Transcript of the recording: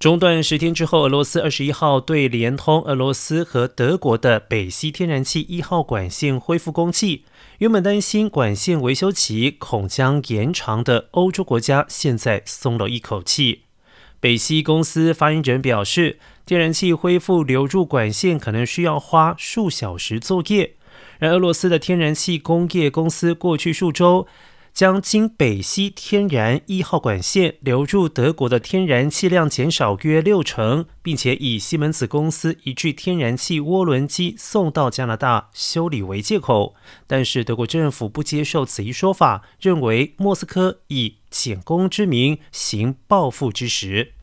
中断十天之后，俄罗斯二十一号对连通俄罗斯和德国的北溪天然气一号管线恢复供气。原本担心管线维修期恐将延长的欧洲国家，现在松了一口气。北溪公司发言人表示，天然气恢复流入管线可能需要花数小时作业。而俄罗斯的天然气工业公司过去数周。将经北溪天然一号管线流入德国的天然气量减少约六成，并且以西门子公司一具天然气涡轮机送到加拿大修理为借口。但是德国政府不接受此一说法，认为莫斯科以减工之名行报复之实。